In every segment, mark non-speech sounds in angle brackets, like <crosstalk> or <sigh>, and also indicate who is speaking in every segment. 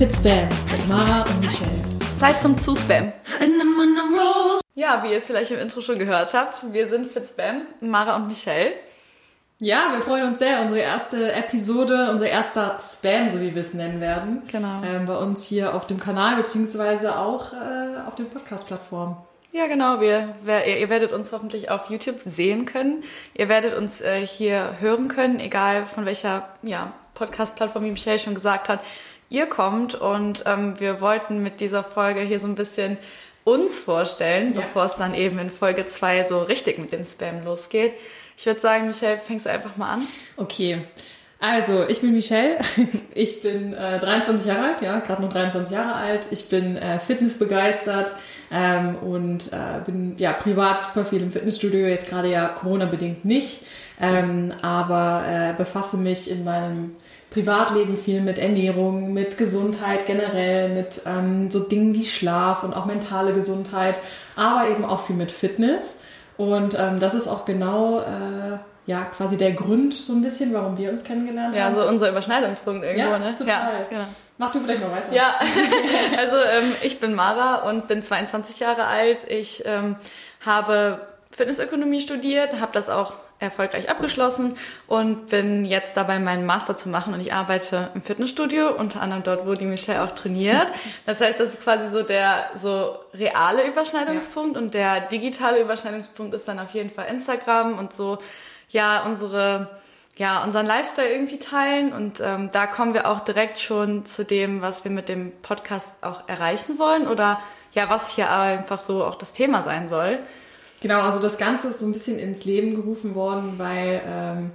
Speaker 1: Fitspam mit Mara und Michelle.
Speaker 2: Zeit zum Zuspam. Ja, wie ihr es vielleicht im Intro schon gehört habt, wir sind Fitspam, Mara und Michelle.
Speaker 1: Ja, wir freuen uns sehr. Unsere erste Episode, unser erster Spam, so wie wir es nennen werden.
Speaker 2: Genau.
Speaker 1: Ähm, bei uns hier auf dem Kanal, beziehungsweise auch äh, auf den Podcast-Plattformen.
Speaker 2: Ja, genau. Wir, wer, ihr, ihr werdet uns hoffentlich auf YouTube sehen können. Ihr werdet uns äh, hier hören können, egal von welcher ja, Podcast-Plattform, wie Michelle schon gesagt hat, ihr kommt. Und ähm, wir wollten mit dieser Folge hier so ein bisschen uns vorstellen,
Speaker 1: Ja.
Speaker 2: bevor es dann eben in Folge 2 so richtig mit dem Spam losgeht. Ich würde sagen, Michelle, fängst du einfach mal an?
Speaker 1: Okay. Also, ich bin Michelle. <laughs> Ich bin äh, 23 Jahre alt, ja, gerade noch 23 Jahre alt. Ich bin äh, fitnessbegeistert ähm, und äh, bin ja privat super viel im Fitnessstudio, jetzt gerade ja Corona-bedingt nicht, ähm, aber äh, befasse mich in meinem Privatleben viel mit Ernährung, mit Gesundheit generell, mit ähm, so Dingen wie Schlaf und auch mentale Gesundheit, aber eben auch viel mit Fitness. Und ähm, das ist auch genau äh, ja quasi der Grund so ein bisschen, warum wir uns kennengelernt
Speaker 2: Ja,
Speaker 1: haben.
Speaker 2: so unser Überschneidungspunkt irgendwo,
Speaker 1: Ja,
Speaker 2: ne?
Speaker 1: total.
Speaker 2: Ja, genau.
Speaker 1: Mach du vielleicht mal weiter.
Speaker 2: Ja, <laughs> also ähm, ich bin Mara und bin 22 Jahre alt. Ich ähm, habe Fitnessökonomie studiert, habe das auch erfolgreich abgeschlossen. Und bin jetzt dabei, meinen Master zu machen. Und ich arbeite im Fitnessstudio, unter anderem dort, wo die Michelle auch trainiert. <laughs> Das heißt, das ist quasi so der so reale Überschneidungspunkt. Und der digitale Überschneidungspunkt ist dann auf jeden Fall Instagram und so, ja, unsere ja, unseren Lifestyle irgendwie teilen. Und ähm, da kommen wir auch direkt schon zu dem, was wir mit dem Podcast auch erreichen wollen. Oder ja, was hier einfach so auch das Thema sein soll.
Speaker 1: Genau, also das Ganze ist so ein bisschen ins Leben gerufen worden, weil ähm,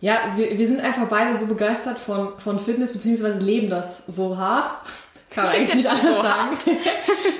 Speaker 1: ja, wir, wir sind einfach beide so begeistert von, von Fitness, beziehungsweise leben das so hart. Kann man eigentlich nicht anders <laughs> sagen.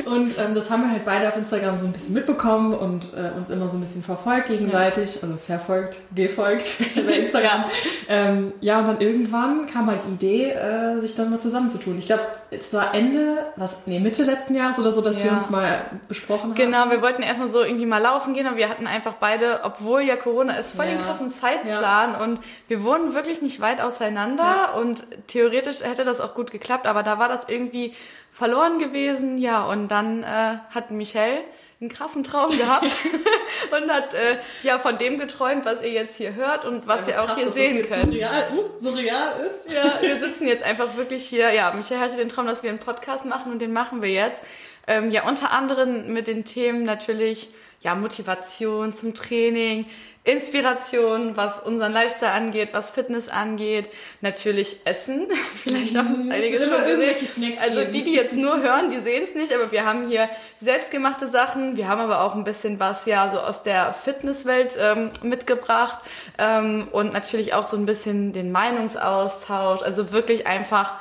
Speaker 1: Und ähm, das haben wir halt beide auf Instagram so ein bisschen mitbekommen und äh, uns immer so ein bisschen verfolgt gegenseitig, also verfolgt, gefolgt <laughs> bei Instagram. ähm, ja, und dann irgendwann kam halt die Idee, äh, sich dann mal zusammenzutun. Ich glaube, es war Ende, was, nee, Mitte letzten Jahres oder so, dass wir
Speaker 2: Ja.
Speaker 1: uns mal besprochen haben.
Speaker 2: Genau, wir wollten erstmal so irgendwie mal laufen gehen, aber wir hatten einfach beide, obwohl ja Corona ist, voll den
Speaker 1: Ja.
Speaker 2: krassen Zeitplan und wir wohnen wirklich nicht weit auseinander
Speaker 1: Ja.
Speaker 2: und theoretisch hätte das auch gut geklappt, aber da war das irgendwie verloren gewesen, ja, und dann äh, hat Michelle einen krassen Traum gehabt <laughs> und hat äh, ja von dem geträumt, was ihr jetzt hier hört und was ihr auch
Speaker 1: Krass,
Speaker 2: hier sehen könnt.
Speaker 1: So real, uh, so real ist.
Speaker 2: Ja, <laughs> wir sitzen jetzt einfach wirklich hier. Ja, Michael hatte den Traum, dass wir einen Podcast machen und den machen wir jetzt. Ähm, ja, unter anderem mit den Themen natürlich ja Motivation zum Training, Inspiration, was unseren Lifestyle angeht, was Fitness angeht, natürlich Essen. <laughs> Vielleicht haben es
Speaker 1: Mhm,
Speaker 2: einige schon gesehen. Also die, die jetzt nur hören, die sehen es nicht, aber wir haben hier selbstgemachte Sachen. Wir haben aber auch ein bisschen was ja so aus der Fitnesswelt ähm, mitgebracht ähm, und natürlich auch so ein bisschen den Meinungsaustausch. Also wirklich einfach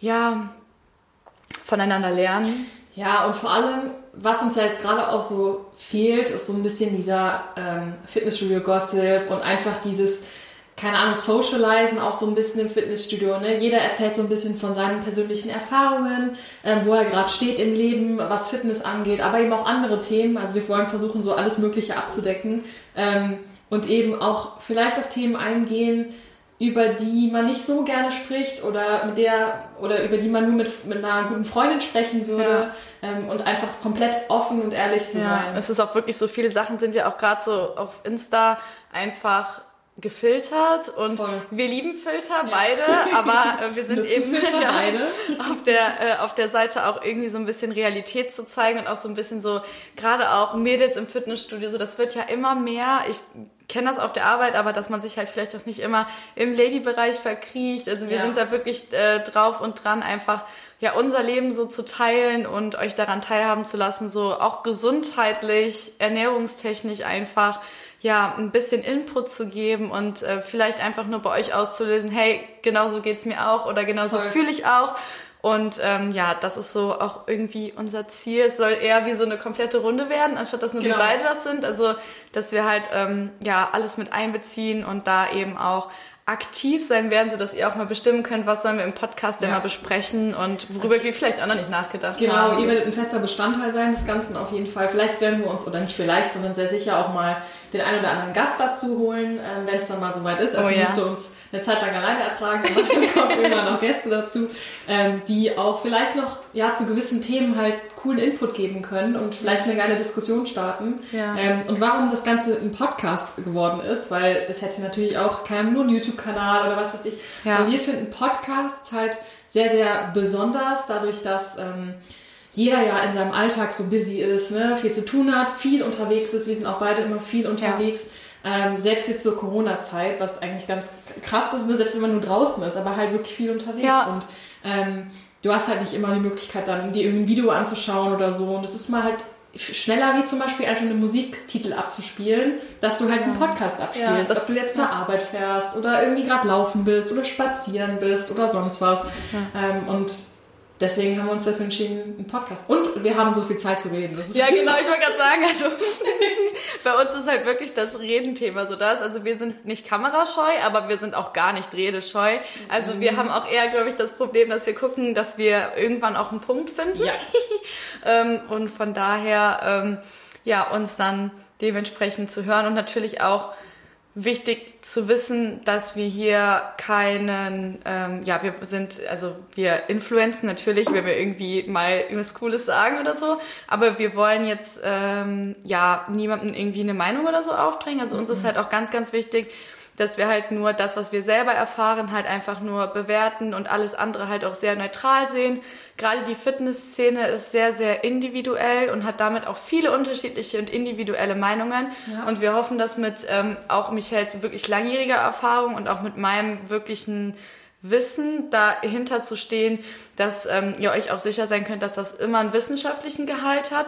Speaker 2: ja voneinander lernen.
Speaker 1: Ja, und vor allem, was uns ja jetzt gerade auch so fehlt, ist so ein bisschen dieser ähm, Fitnessstudio-Gossip und einfach dieses, keine Ahnung, Socializen auch so ein bisschen im Fitnessstudio. Ne? Jeder erzählt so ein bisschen von seinen persönlichen Erfahrungen, ähm, wo er gerade steht im Leben, was Fitness angeht, aber eben auch andere Themen. Also wir wollen versuchen, so alles Mögliche abzudecken ähm, und eben auch vielleicht auf Themen eingehen, über die man nicht so gerne spricht oder mit der oder über die man nur mit, mit einer guten Freundin sprechen würde ähm, und einfach komplett offen und ehrlich zu
Speaker 2: Ja,
Speaker 1: sein.
Speaker 2: es ist auch wirklich so, viele Sachen sind ja auch gerade so auf Insta einfach gefiltert und
Speaker 1: Voll.
Speaker 2: wir lieben Filter beide, aber <laughs> äh, wir sind
Speaker 1: Nutzen
Speaker 2: eben ja,
Speaker 1: beide.
Speaker 2: auf der äh, auf der Seite auch irgendwie so ein bisschen Realität zu zeigen und auch so ein bisschen so gerade auch Mädels im Fitnessstudio so das wird ja immer mehr ich kenne das auf der Arbeit aber dass man sich halt vielleicht auch nicht immer im Ladybereich verkriecht also wir
Speaker 1: Ja.
Speaker 2: sind da wirklich äh, drauf und dran einfach ja unser Leben so zu teilen und euch daran teilhaben zu lassen so auch gesundheitlich ernährungstechnisch einfach ja, ein bisschen Input zu geben und äh, vielleicht einfach nur bei euch auszulösen, hey, genau so geht's mir auch oder genau so
Speaker 1: Voll.
Speaker 2: fühle ich auch. Und ähm, ja, das ist so auch irgendwie unser Ziel. Es soll eher wie so eine komplette Runde werden, anstatt dass nur
Speaker 1: Genau.
Speaker 2: wir beide das sind. Also, dass wir halt ähm, ja alles mit einbeziehen und da eben auch aktiv sein werden, sodass ihr auch mal bestimmen könnt, was sollen wir im Podcast denn
Speaker 1: Ja.
Speaker 2: mal besprechen und worüber wir vielleicht auch noch nicht nachgedacht
Speaker 1: Genau,
Speaker 2: haben.
Speaker 1: ihr werdet ein fester Bestandteil sein des Ganzen auf jeden Fall. Vielleicht werden wir uns, oder nicht vielleicht, sondern sehr sicher auch mal den einen oder anderen Gast dazu holen, ähm, wenn es dann mal soweit ist. Also
Speaker 2: Oh ja.
Speaker 1: müsst ihr uns eine Zeit lang alleine ertragen und dann <laughs> kommen immer noch Gäste dazu, ähm, die auch vielleicht noch ja zu gewissen Themen halt coolen Input geben können und vielleicht eine geile Diskussion starten. Ja. Ähm, und warum das Ganze ein Podcast geworden ist, weil das hätte natürlich auch keinem nur einen YouTube-Kanal oder was weiß ich. Ja. Aber wir finden Podcasts halt sehr, sehr besonders, dadurch, dass ähm, jeder ja in seinem Alltag so busy ist, ne? viel zu tun hat, viel unterwegs ist. Wir sind auch beide immer viel unterwegs. Ja. Ähm, selbst jetzt zur Corona-Zeit, was eigentlich ganz krass ist, selbst wenn man nur draußen ist, aber halt wirklich viel unterwegs. Ja. Und ähm, du hast halt nicht immer die Möglichkeit, dann dir irgendein Video anzuschauen oder so. Und es ist mal halt schneller wie zum Beispiel einfach einen Musiktitel abzuspielen, dass du halt einen Podcast abspielst. Ja, ob du jetzt zur Arbeit fährst oder irgendwie gerade laufen bist oder spazieren bist oder sonst was. Ja. Ähm, und deswegen haben wir uns dafür entschieden, einen Podcast. Und wir haben so viel Zeit zu reden.
Speaker 2: ja, genau, ich wollte gerade sagen, also <laughs> bei uns ist halt wirklich das Redenthema so das. Also wir sind nicht kamerascheu, aber wir sind auch gar nicht redescheu. Also wir haben auch eher, glaube ich, das Problem, dass wir gucken, dass wir irgendwann auch einen Punkt finden. Ja. <laughs> Ähm, und von daher, ähm, ja, uns dann dementsprechend zu hören und natürlich auch wichtig zu wissen, dass wir hier keinen, ähm, ja, wir sind, also wir influenzen natürlich, wenn wir irgendwie mal was Cooles sagen oder so, aber wir wollen jetzt, ähm, ja, niemandem irgendwie eine Meinung oder so aufdrängen. Also uns ist mhm. halt auch ganz, ganz wichtig, dass wir halt nur das, was wir selber erfahren, halt einfach nur bewerten und alles andere halt auch sehr neutral sehen. Gerade die Fitnessszene ist sehr, sehr individuell und hat damit auch viele unterschiedliche und individuelle Meinungen. Ja. Und wir hoffen, dass mit ähm, auch Michels wirklich langjähriger Erfahrung und auch mit meinem wirklichen Wissen dahinter zu stehen, dass ähm, ihr euch auch sicher sein könnt, dass das immer einen wissenschaftlichen Gehalt hat,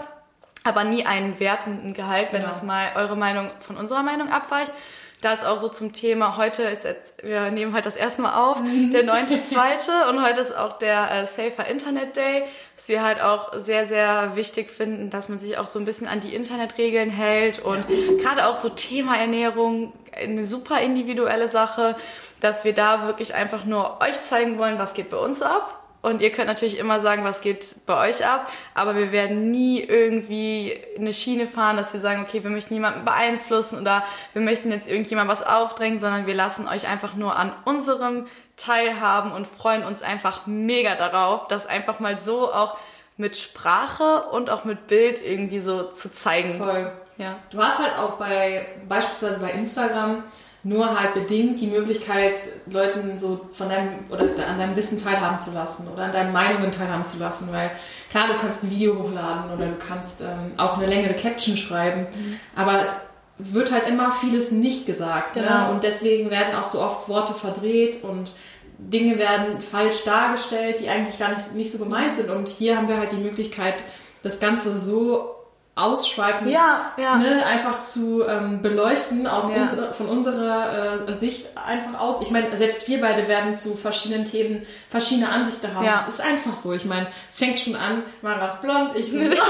Speaker 2: aber nie einen wertenden Gehalt, wenn genau. das mal eure Meinung von unserer Meinung abweicht. Da ist auch so zum Thema heute, jetzt, jetzt, wir nehmen heute das erste Mal auf, mhm. der 9.2. <laughs> und heute ist auch der äh, Safer Internet Day, was wir halt auch sehr, sehr wichtig finden, dass man sich auch so ein bisschen an die Internetregeln hält und ja. gerade auch so Thema Ernährung, eine super individuelle Sache, dass wir da wirklich einfach nur euch zeigen wollen, was geht bei uns ab und ihr könnt natürlich immer sagen, was geht bei euch ab, aber wir werden nie irgendwie eine Schiene fahren, dass wir sagen, okay, wir möchten jemanden beeinflussen oder wir möchten jetzt irgendjemand was aufdrängen, sondern wir lassen euch einfach nur an unserem teilhaben und freuen uns einfach mega darauf, das einfach mal so auch mit Sprache und auch mit Bild irgendwie so zu zeigen.
Speaker 1: Voll. Ja. Du hast halt auch bei, beispielsweise bei Instagram, nur halt bedingt die Möglichkeit, Leuten so von deinem oder an deinem Wissen teilhaben zu lassen oder an deinen Meinungen teilhaben zu lassen, weil klar, du kannst ein Video hochladen oder du kannst ähm, auch eine längere Caption schreiben, mhm. aber es wird halt immer vieles nicht gesagt ne? genau. ne? und deswegen werden auch so oft Worte verdreht und Dinge werden falsch dargestellt, die eigentlich gar nicht, nicht so gemeint sind und hier haben wir halt die Möglichkeit, das Ganze so ausschweifend ja, ja. Ne, einfach zu ähm, beleuchten aus ja. unserer, von unserer äh, Sicht einfach aus. Ich meine, selbst wir beide werden zu verschiedenen Themen verschiedene Ansichten haben. Es ist einfach so. Ich meine, es fängt schon an, Mara ist blond, ich <laughs> bin blond.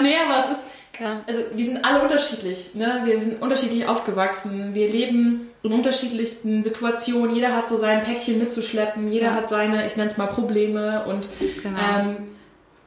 Speaker 1: nee, aber es ist, also wir sind alle unterschiedlich. Ne? Wir sind unterschiedlich aufgewachsen. Wir leben in unterschiedlichsten Situationen. Jeder hat so sein Päckchen mitzuschleppen. Jeder hat seine, ich nenne es mal Probleme. Und genau. ähm,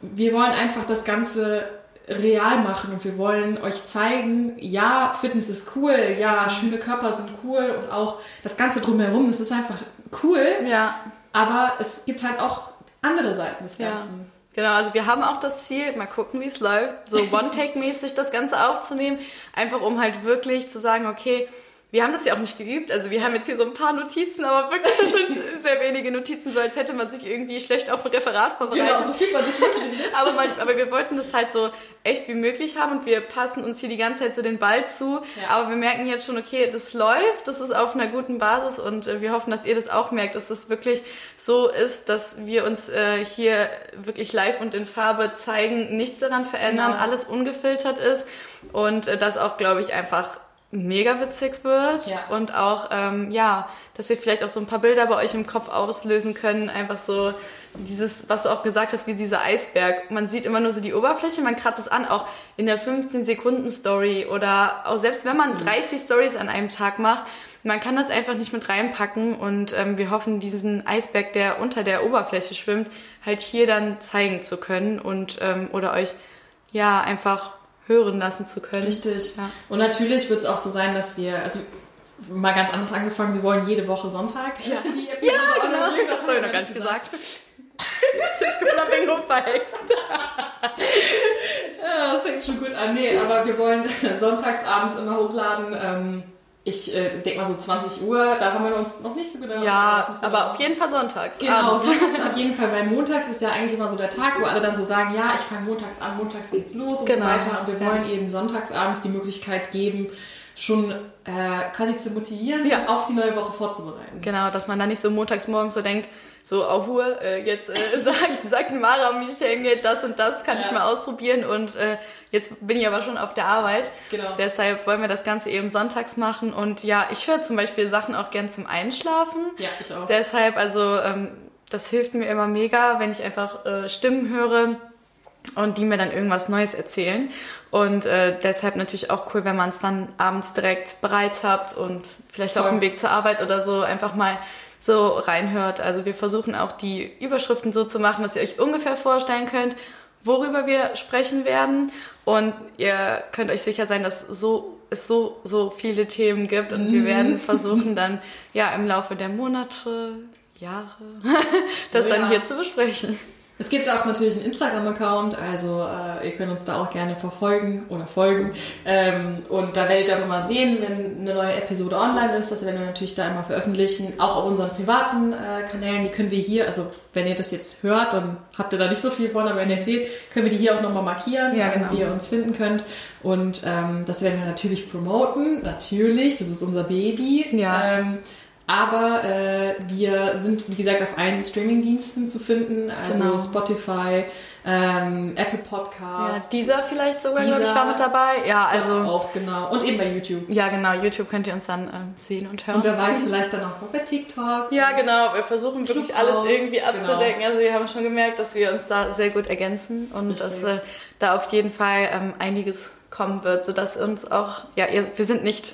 Speaker 1: wir wollen einfach das Ganze real machen und wir wollen euch zeigen, ja, Fitness ist cool, ja, schöne Körper sind cool und auch das Ganze drumherum, das ist einfach cool. Ja. Aber es gibt halt auch andere Seiten des Ganzen. Ja.
Speaker 2: Genau, also wir haben auch das Ziel, mal gucken, wie es läuft, so <laughs> One-Take-mäßig das Ganze aufzunehmen, einfach um halt wirklich zu sagen, okay, wir haben das ja auch nicht geübt. Also wir haben jetzt hier so ein paar Notizen, aber wirklich sind <laughs> sehr wenige Notizen, so als hätte man sich irgendwie schlecht auf ein Referat vorbereitet. Genau, so fühlt man sich wirklich. Ne? <laughs> aber, man, aber wir wollten das halt so echt wie möglich haben und wir passen uns hier die ganze Zeit so den Ball zu. Ja. Aber wir merken jetzt schon, okay, das läuft, das ist auf einer guten Basis und äh, wir hoffen, dass ihr das auch merkt, dass das wirklich so ist, dass wir uns äh, hier wirklich live und in Farbe zeigen, nichts daran verändern, genau. alles ungefiltert ist und äh, das auch, glaube ich, einfach mega witzig wird ja. und auch ähm, ja, dass wir vielleicht auch so ein paar Bilder bei euch im Kopf auslösen können, einfach so dieses, was du auch gesagt hast, wie dieser Eisberg. Man sieht immer nur so die Oberfläche, man kratzt es an, auch in der 15 Sekunden Story oder auch selbst wenn man 30 Stories an einem Tag macht, man kann das einfach nicht mit reinpacken und ähm, wir hoffen, diesen Eisberg, der unter der Oberfläche schwimmt, halt hier dann zeigen zu können und ähm, oder euch ja einfach hören lassen zu können.
Speaker 1: Richtig. Ja. Und natürlich wird es auch so sein, dass wir, also mal ganz anders angefangen. Wir wollen jede Woche Sonntag
Speaker 2: ja. <laughs> die Episode ja, genau. bringen. Das, das habe ich noch gar nicht gesagt. gesagt. <laughs> Schiffsgeflapping verhext. <laughs>
Speaker 1: ja, das fängt schon gut an. Nee, aber wir wollen sonntags abends immer hochladen. Ähm, ich äh, denke mal so 20 Uhr, da haben wir uns noch nicht so genau.
Speaker 2: Ja, aber auf jeden Fall sonntags.
Speaker 1: Genau, sonntags auf jeden Fall, weil <laughs> montags ist ja eigentlich immer so der Tag, wo alle dann so sagen, ja, ich fange montags an, montags geht's los und genau. so weiter. Und wir wollen ja. eben sonntags abends die Möglichkeit geben, schon äh, quasi zu motivieren, ja. auf die neue Woche vorzubereiten.
Speaker 2: Genau, dass man dann nicht so montags morgens so denkt, so, oh, Hur, äh, jetzt äh, <laughs> sagt, sagt Mara Michel mir das und das kann ja. ich mal ausprobieren und äh, jetzt bin ich aber schon auf der Arbeit. Genau. Deshalb wollen wir das Ganze eben sonntags machen und ja, ich höre zum Beispiel Sachen auch gern zum Einschlafen.
Speaker 1: Ja, ich auch.
Speaker 2: Deshalb, also ähm, das hilft mir immer mega, wenn ich einfach äh, Stimmen höre und die mir dann irgendwas Neues erzählen. Und äh, deshalb natürlich auch cool, wenn man es dann abends direkt bereit habt und vielleicht Voll. auf dem Weg zur Arbeit oder so einfach mal so reinhört. Also wir versuchen auch die Überschriften so zu machen, dass ihr euch ungefähr vorstellen könnt, worüber wir sprechen werden. Und ihr könnt euch sicher sein, dass so es so, so viele Themen gibt und wir werden versuchen <laughs> dann ja im Laufe der Monate, Jahre, <laughs> das oh ja. dann hier zu besprechen.
Speaker 1: Es gibt auch natürlich einen Instagram-Account, also äh, ihr könnt uns da auch gerne verfolgen oder folgen. Ähm, und da werdet ihr auch immer sehen, wenn eine neue Episode online ist. Das werden wir natürlich da immer veröffentlichen. Auch auf unseren privaten äh, Kanälen, die können wir hier, also wenn ihr das jetzt hört, dann habt ihr da nicht so viel von, aber wenn ihr es seht, können wir die hier auch nochmal markieren, ja, genau. wie ihr uns finden könnt. Und ähm, das werden wir natürlich promoten, natürlich, das ist unser Baby. Ja. Ähm, aber äh, wir sind, wie gesagt, auf allen Streamingdiensten zu finden, also genau. Spotify, ähm, Apple Podcasts.
Speaker 2: Ja, dieser vielleicht sogar, glaube ich, war mit dabei. Ja, also.
Speaker 1: Auch, genau. Und eben bei YouTube.
Speaker 2: Ja, genau. YouTube könnt ihr uns dann ähm, sehen und hören.
Speaker 1: Und wer weiß, vielleicht dann auch bei TikTok.
Speaker 2: Ja, genau. Wir versuchen wirklich alles irgendwie genau. abzudecken. Genau. Also wir haben schon gemerkt, dass wir uns da sehr gut ergänzen und Richtig. dass äh, da auf jeden Fall ähm, einiges kommen wird, sodass uns auch, ja, ihr, wir sind nicht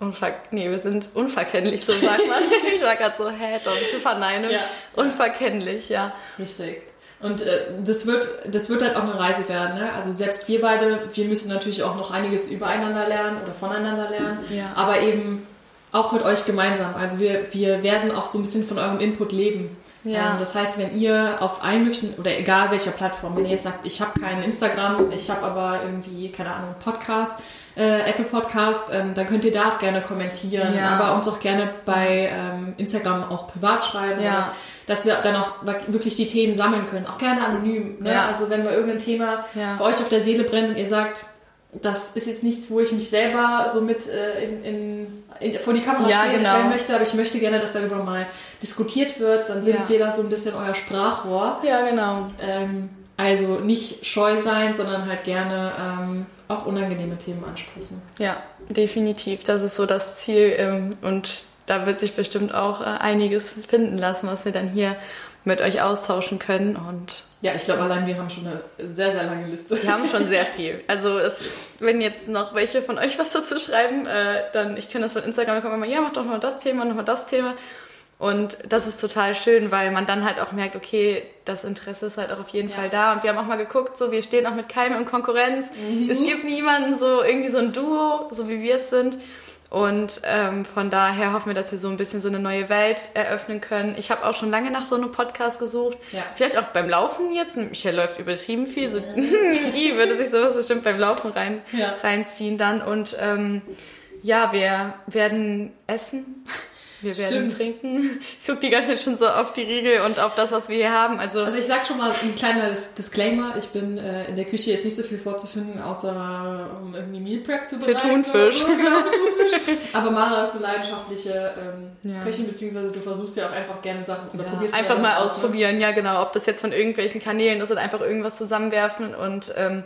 Speaker 2: Unver nee, wir sind unverkennlich, so sagt man. <laughs> ich war gerade so, hä, doch, zu verneinen. Ja. Unverkennlich, ja.
Speaker 1: Richtig. Und äh, das, wird, das wird halt auch eine Reise werden. Ne? Also selbst wir beide, wir müssen natürlich auch noch einiges übereinander lernen oder voneinander lernen. Ja. Aber eben auch mit euch gemeinsam. Also wir, wir werden auch so ein bisschen von eurem Input leben. Ja. Ähm, das heißt, wenn ihr auf allen möglichen, oder egal welcher Plattform, wenn ihr jetzt sagt, ich habe kein Instagram, ich habe aber irgendwie, keine Ahnung, Podcast, äh, Apple Podcast, ähm, dann könnt ihr da auch gerne kommentieren, ja. aber uns auch gerne bei ähm, Instagram auch privat schreiben, ja. dass wir dann auch wirklich die Themen sammeln können, auch gerne anonym. Ne? Ja. Also wenn mal irgendein Thema bei euch auf der Seele brennt und ihr sagt, das ist jetzt nichts, wo ich mich selber so mit äh, in, in, in, vor die Kamera ja, stellen, genau. möchte, aber ich möchte gerne, dass darüber mal diskutiert wird. Dann sind ja. wir da so ein bisschen euer Sprachrohr.
Speaker 2: Ja, genau.
Speaker 1: Ähm, also nicht scheu sein, sondern halt gerne ähm, auch unangenehme Themen ansprechen.
Speaker 2: Ja, definitiv. Das ist so das Ziel ähm, und da wird sich bestimmt auch äh, einiges finden lassen, was wir dann hier mit euch austauschen können und
Speaker 1: ja, ich glaube allein wir haben schon eine sehr, sehr lange Liste.
Speaker 2: Wir haben schon sehr <laughs> viel. Also es, wenn jetzt noch welche von euch was dazu schreiben, äh, dann, ich kenne das von Instagram, dann kommt immer, ja, mach doch mal das Thema, noch mal das Thema. Und das ist total schön, weil man dann halt auch merkt, okay, das Interesse ist halt auch auf jeden ja. Fall da. Und wir haben auch mal geguckt, so wir stehen auch mit keinem in Konkurrenz. Mhm. Es gibt niemanden so irgendwie so ein Duo, so wie wir es sind. Und ähm, von daher hoffen wir, dass wir so ein bisschen so eine neue Welt eröffnen können. Ich habe auch schon lange nach so einem Podcast gesucht. Ja. Vielleicht auch beim Laufen jetzt. Michelle läuft übertrieben viel. So, <laughs> die würde sich sowas bestimmt beim Laufen rein, ja. reinziehen dann. Und ähm, ja, wir werden essen. Wir werden Stimmt. trinken. Ich gucke die ganze Zeit schon so auf die Riegel und auf das, was wir hier haben. Also,
Speaker 1: also ich sag schon mal ein kleiner Disclaimer. Ich bin äh, in der Küche jetzt nicht so viel vorzufinden, außer um irgendwie Meal Prep zu bereiten.
Speaker 2: Für Thunfisch.
Speaker 1: So. Genau, für Thunfisch. Aber Mara ist eine leidenschaftliche ähm, ja. Köchin, beziehungsweise du versuchst ja auch einfach gerne Sachen oder
Speaker 2: ja.
Speaker 1: probierst
Speaker 2: Einfach mal ausprobieren, ne? ja genau. Ob das jetzt von irgendwelchen Kanälen ist oder einfach irgendwas zusammenwerfen und ähm,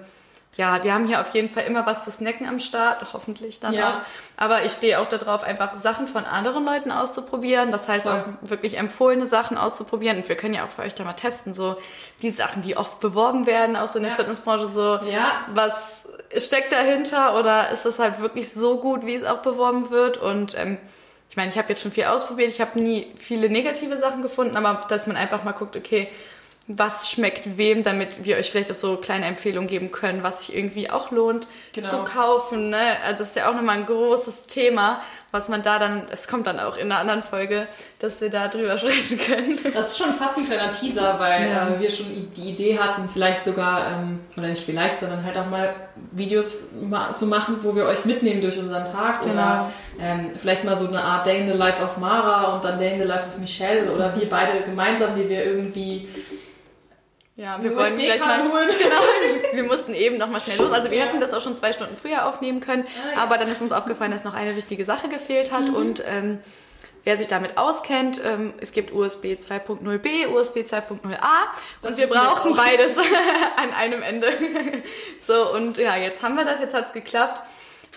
Speaker 2: ja, wir haben hier auf jeden Fall immer was zu snacken am Start, hoffentlich dann ja. auch. Aber ich stehe auch darauf, einfach Sachen von anderen Leuten auszuprobieren. Das heißt Voll. auch wirklich empfohlene Sachen auszuprobieren. Und wir können ja auch für euch da mal testen, so die Sachen, die oft beworben werden, auch so in der ja. Fitnessbranche, so ja. was steckt dahinter oder ist das halt wirklich so gut, wie es auch beworben wird? Und ähm, ich meine, ich habe jetzt schon viel ausprobiert, ich habe nie viele negative Sachen gefunden, aber dass man einfach mal guckt, okay, was schmeckt wem, damit wir euch vielleicht auch so kleine Empfehlungen geben können, was sich irgendwie auch lohnt genau. zu kaufen. Ne? Also das ist ja auch nochmal ein großes Thema, was man da dann, es kommt dann auch in einer anderen Folge, dass wir da drüber <laughs> sprechen können.
Speaker 1: Das ist schon fast ein kleiner Teaser, weil ja. äh, wir schon die Idee hatten, vielleicht sogar, ähm, oder nicht vielleicht, sondern halt auch mal Videos ma zu machen, wo wir euch mitnehmen durch unseren Tag genau. oder ähm, vielleicht mal so eine Art Day in the Life of Mara und dann Day in the Life of Michelle oder wir beide gemeinsam, wie wir irgendwie
Speaker 2: ja, wir wollen gleich mal holen. <laughs> Genau, <laughs> wir mussten eben noch mal schnell los. Also wir ja. hätten das auch schon zwei Stunden früher aufnehmen können, ah, ja. aber dann ist uns aufgefallen, dass noch eine wichtige Sache gefehlt hat mhm. und ähm, wer sich damit auskennt, ähm, es gibt USB 2.0b, USB 2.0a und wir brauchen beides <laughs> an einem Ende. so und ja, jetzt haben wir das, jetzt hat's geklappt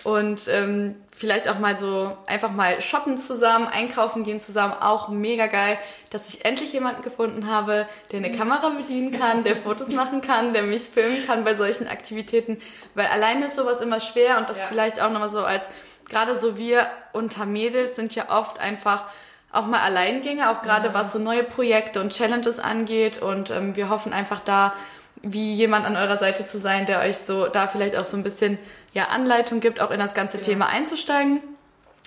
Speaker 2: und ähm, vielleicht auch mal so einfach mal shoppen zusammen, einkaufen gehen zusammen, auch mega geil, dass ich endlich jemanden gefunden habe, der eine Kamera bedienen kann, der Fotos machen kann, der mich filmen kann bei solchen Aktivitäten, weil alleine ist sowas immer schwer und das ja. vielleicht auch nochmal so als, gerade so wir unter Mädels sind ja oft einfach auch mal Alleingänge, auch gerade mhm. was so neue Projekte und Challenges angeht und ähm, wir hoffen einfach da, wie jemand an eurer Seite zu sein, der euch so da vielleicht auch so ein bisschen ja, Anleitung gibt, auch in das ganze ja. Thema einzusteigen.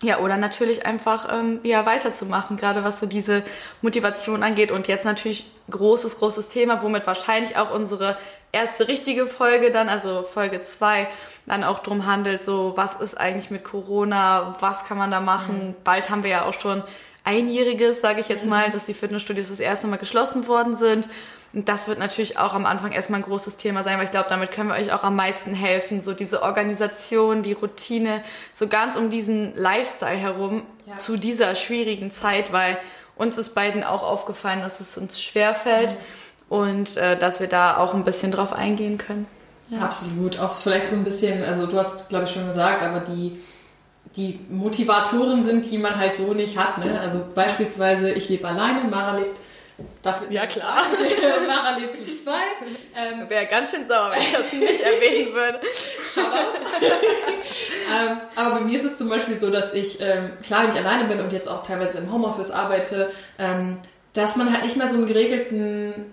Speaker 2: Ja, oder natürlich einfach ähm, ja, weiterzumachen, gerade was so diese Motivation angeht. Und jetzt natürlich großes, großes Thema, womit wahrscheinlich auch unsere erste richtige Folge dann, also Folge zwei dann auch drum handelt, so was ist eigentlich mit Corona, was kann man da machen. Mhm. Bald haben wir ja auch schon einjähriges, sage ich jetzt mhm. mal, dass die Fitnessstudios das erste Mal geschlossen worden sind. Und das wird natürlich auch am Anfang erstmal ein großes Thema sein, weil ich glaube, damit können wir euch auch am meisten helfen. So diese Organisation, die Routine, so ganz um diesen Lifestyle herum ja. zu dieser schwierigen Zeit, weil uns ist beiden auch aufgefallen, dass es uns schwerfällt mhm. und äh, dass wir da auch ein bisschen drauf eingehen können.
Speaker 1: Ja. Absolut. Auch vielleicht so ein bisschen, also du hast, glaube ich, schon gesagt, aber die, die Motivatoren sind, die man halt so nicht hat. Ne? Also beispielsweise, ich lebe alleine, Mara lebt
Speaker 2: Darf ja, klar. <laughs> <laughs>
Speaker 1: Mara lebt zu zweit.
Speaker 2: Ähm, Wäre ganz schön sauer, wenn ich das nicht <laughs> erwähnen würde.
Speaker 1: Shoutout. ähm, aber bei mir ist es zum Beispiel so, dass ich, ähm, klar, nicht alleine bin und jetzt auch teilweise im Homeoffice arbeite, ähm, dass man halt nicht mehr so einen geregelten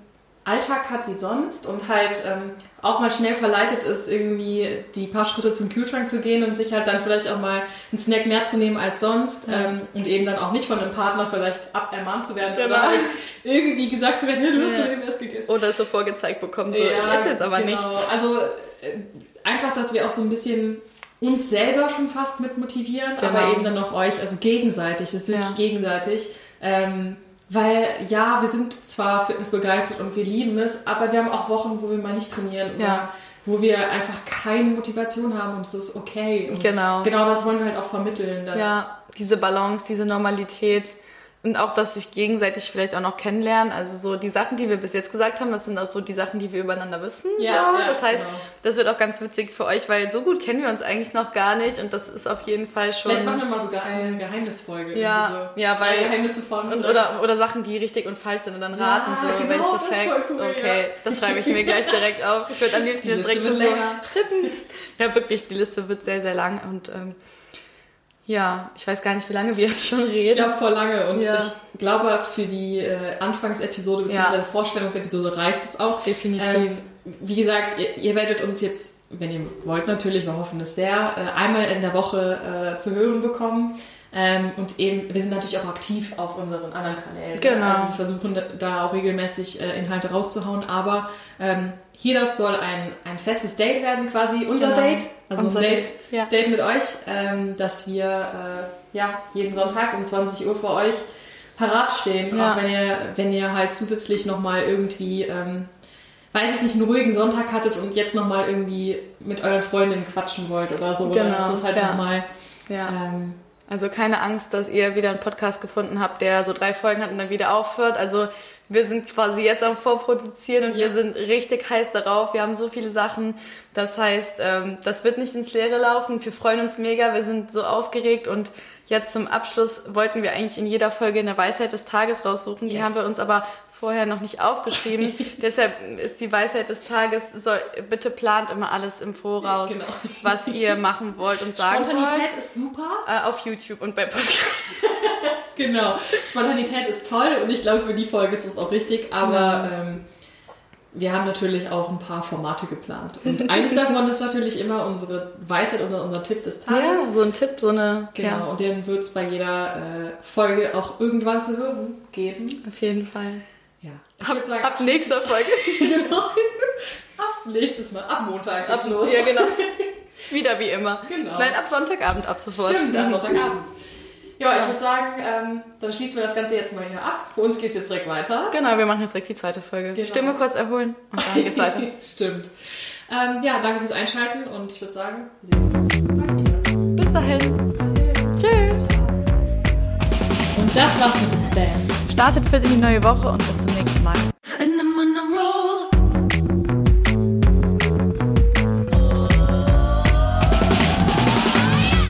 Speaker 1: Alltag hat wie sonst und halt ähm, auch mal schnell verleitet ist, irgendwie die paar Schritte zum Kühlschrank zu gehen und sich halt dann vielleicht auch mal einen Snack mehr zu nehmen als sonst ja. ähm, und eben dann auch nicht von einem Partner vielleicht abermahnt zu werden genau. oder halt irgendwie gesagt zu werden, hey, du hast ja. doch irgendwas gegessen.
Speaker 2: Oder so vorgezeigt bekommen, so ja, ich esse jetzt aber genau. nichts.
Speaker 1: Also äh, einfach, dass wir auch so ein bisschen uns selber schon fast mit motivieren, genau. aber eben dann auch euch, also gegenseitig, das ist wirklich gegenseitig. Ähm, weil ja, wir sind zwar fitnessbegeistert und wir lieben es, aber wir haben auch Wochen, wo wir mal nicht trainieren oder ja. wo wir einfach keine Motivation haben und es ist okay. Und
Speaker 2: genau.
Speaker 1: Genau das wollen wir halt auch vermitteln.
Speaker 2: ja, diese Balance, diese Normalität und auch, dass sich gegenseitig vielleicht auch noch kennenlernen. Also so die Sachen, die wir bis jetzt gesagt haben, das sind auch so die Sachen, die wir übereinander wissen. Ja, so. ja das heißt, genau. das wird auch ganz witzig für euch, weil so gut kennen wir uns eigentlich noch gar nicht und das ist auf jeden Fall schon.
Speaker 1: Vielleicht machen wir mal sogar eine Geheimnisfolge.
Speaker 2: Ja, so. ja, weil Geheimnisse von und, oder oder Sachen, die richtig und falsch sind und dann raten ja, so genau, welche Facts. Cool, okay, ja. das schreibe ich mir gleich direkt auf. Ich würde am liebsten jetzt direkt schon so tippen. Ja, wirklich, die Liste wird sehr sehr lang und ähm, ja, ich weiß gar nicht, wie lange wir jetzt schon reden. Ich
Speaker 1: glaube, vor lange. Und ja. ich glaube, für die äh, Anfangsepisode bzw. Ja. Vorstellungsepisode reicht es auch.
Speaker 2: Definitiv. Ähm,
Speaker 1: wie gesagt, ihr, ihr, werdet uns jetzt, wenn ihr wollt natürlich, wir hoffen es sehr, äh, einmal in der Woche äh, zu hören bekommen. Ähm, und eben, wir sind natürlich auch aktiv auf unseren anderen Kanälen.
Speaker 2: Genau.
Speaker 1: Also wir versuchen da auch regelmäßig äh, Inhalte rauszuhauen. Aber ähm, hier das soll ein, ein festes Date werden, quasi unser genau. Date. Also unser ein Date, ja. Date mit euch, ähm, dass wir äh, ja, jeden Sonntag um 20 Uhr für euch parat stehen. Ja. Auch wenn ihr, wenn ihr halt zusätzlich nochmal irgendwie ähm, weiß ich nicht, einen ruhigen Sonntag hattet und jetzt nochmal irgendwie mit eurer Freundin quatschen wollt oder so. Genau, dann ist das halt ja. nochmal
Speaker 2: ja. ähm, also keine Angst, dass ihr wieder einen Podcast gefunden habt, der so drei Folgen hat und dann wieder aufhört. Also wir sind quasi jetzt am Vorproduzieren und ja. wir sind richtig heiß darauf. Wir haben so viele Sachen. Das heißt, ähm, das wird nicht ins Leere laufen. Wir freuen uns mega. Wir sind so aufgeregt und jetzt zum Abschluss wollten wir eigentlich in jeder Folge eine Weisheit des Tages raussuchen. Die yes. haben wir uns aber vorher noch nicht aufgeschrieben. <laughs> Deshalb ist die Weisheit des Tages, soll, bitte plant immer alles im Voraus, genau. was ihr machen wollt und sagen wollt.
Speaker 1: Spontanität ist super.
Speaker 2: Äh, auf YouTube und bei Podcasts. <laughs>
Speaker 1: genau. Spontanität ist toll und ich glaube, für die Folge ist es auch richtig, aber mhm. ähm, wir haben natürlich auch ein paar Formate geplant. Und eines davon ist natürlich immer unsere Weisheit oder unser Tipp des Tages.
Speaker 2: Ja, so ein Tipp, so eine.
Speaker 1: Genau,
Speaker 2: Ja,
Speaker 1: und den wird es bei jeder äh, Folge auch irgendwann zu hören geben.
Speaker 2: auf jeden Fall.
Speaker 1: Ja. Ich
Speaker 2: Ab,
Speaker 1: sagen,
Speaker 2: ab nächster Folge. <laughs>
Speaker 1: genau. ab nächstes Mal, ab Montag geht's los.
Speaker 2: Ja, genau. Wieder wie immer.
Speaker 1: Genau.
Speaker 2: Nein, ab Sonntagabend ab sofort.
Speaker 1: Stimmt, am Sonntagabend. Ja, ich würde sagen, ähm, dann schließen wir das Ganze jetzt mal hier ab. Für uns geht es jetzt direkt weiter.
Speaker 2: Genau, wir machen jetzt direkt die zweite Folge.
Speaker 1: Genau.
Speaker 2: Stimme kurz erholen und dann geht's weiter. <laughs>
Speaker 1: Stimmt. Ähm, ja, danke fürs Einschalten und ich würde sagen, wir sehen uns bald wieder.
Speaker 2: Bis dahin. Tschüss.
Speaker 1: Und das war's mit dem Spam.
Speaker 2: Startet für die neue Woche und bis zum nächsten Mal.